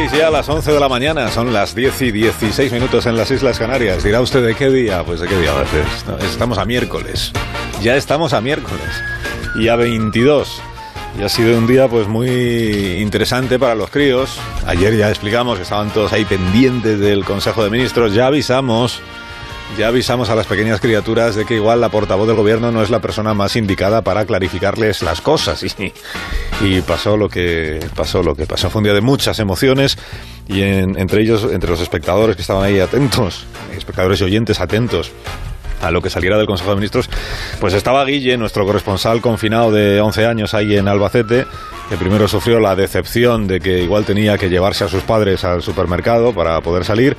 16 ya a las 11 de la mañana, son las 10 y 16 minutos en las Islas Canarias. Dirá usted de qué día, pues de qué día. Estamos a miércoles, ya estamos a miércoles y a 22. Y ha sido un día pues muy interesante para los críos. Ayer ya explicamos que estaban todos ahí pendientes del Consejo de Ministros. Ya avisamos ya avisamos a las pequeñas criaturas de que igual la portavoz del gobierno no es la persona más indicada para clarificarles las cosas. Y, y pasó lo que pasó lo que pasó. Fue un día de muchas emociones y entre ellos, entre los espectadores que estaban ahí atentos, espectadores y oyentes atentos a lo que saliera del Consejo de Ministros, pues estaba Guille, nuestro corresponsal confinado de 11 años ahí en Albacete, que primero sufrió la decepción de que igual tenía que llevarse a sus padres al supermercado para poder salir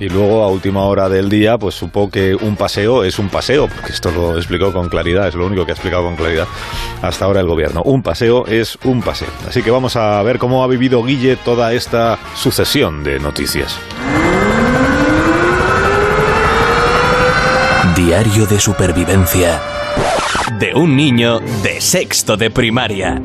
y luego a última hora del día pues supo que un paseo es un paseo, porque esto lo explicó con claridad, es lo único que ha explicado con claridad hasta ahora el gobierno. Un paseo es un paseo. Así que vamos a ver cómo ha vivido Guille toda esta sucesión de noticias. Diario de supervivencia de un niño de sexto de primaria.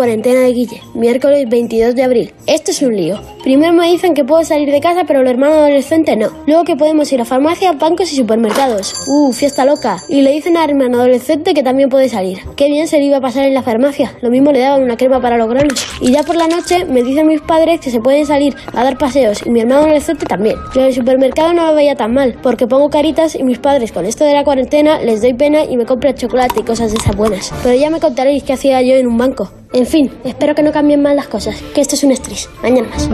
Cuarentena de Guille, miércoles 22 de abril. Esto es un lío. Primero me dicen que puedo salir de casa, pero el hermano adolescente no. Luego que podemos ir a farmacias, bancos y supermercados. Uh, fiesta loca. Y le dicen al hermano adolescente que también puede salir. Qué bien se le iba a pasar en la farmacia. Lo mismo le daban una crema para los granos. Y ya por la noche me dicen mis padres que se pueden salir a dar paseos y mi hermano adolescente también. Yo en el supermercado no lo veía tan mal, porque pongo caritas y mis padres con esto de la cuarentena les doy pena y me compran chocolate y cosas de esas buenas. Pero ya me contaréis qué hacía yo en un banco. En fin, espero que no cambien mal las cosas, que esto es un estrés. Mañana más.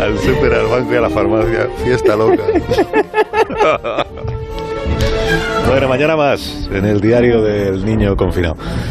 al super, al banco y a la farmacia. Fiesta loca. bueno, mañana más en el diario del niño confinado.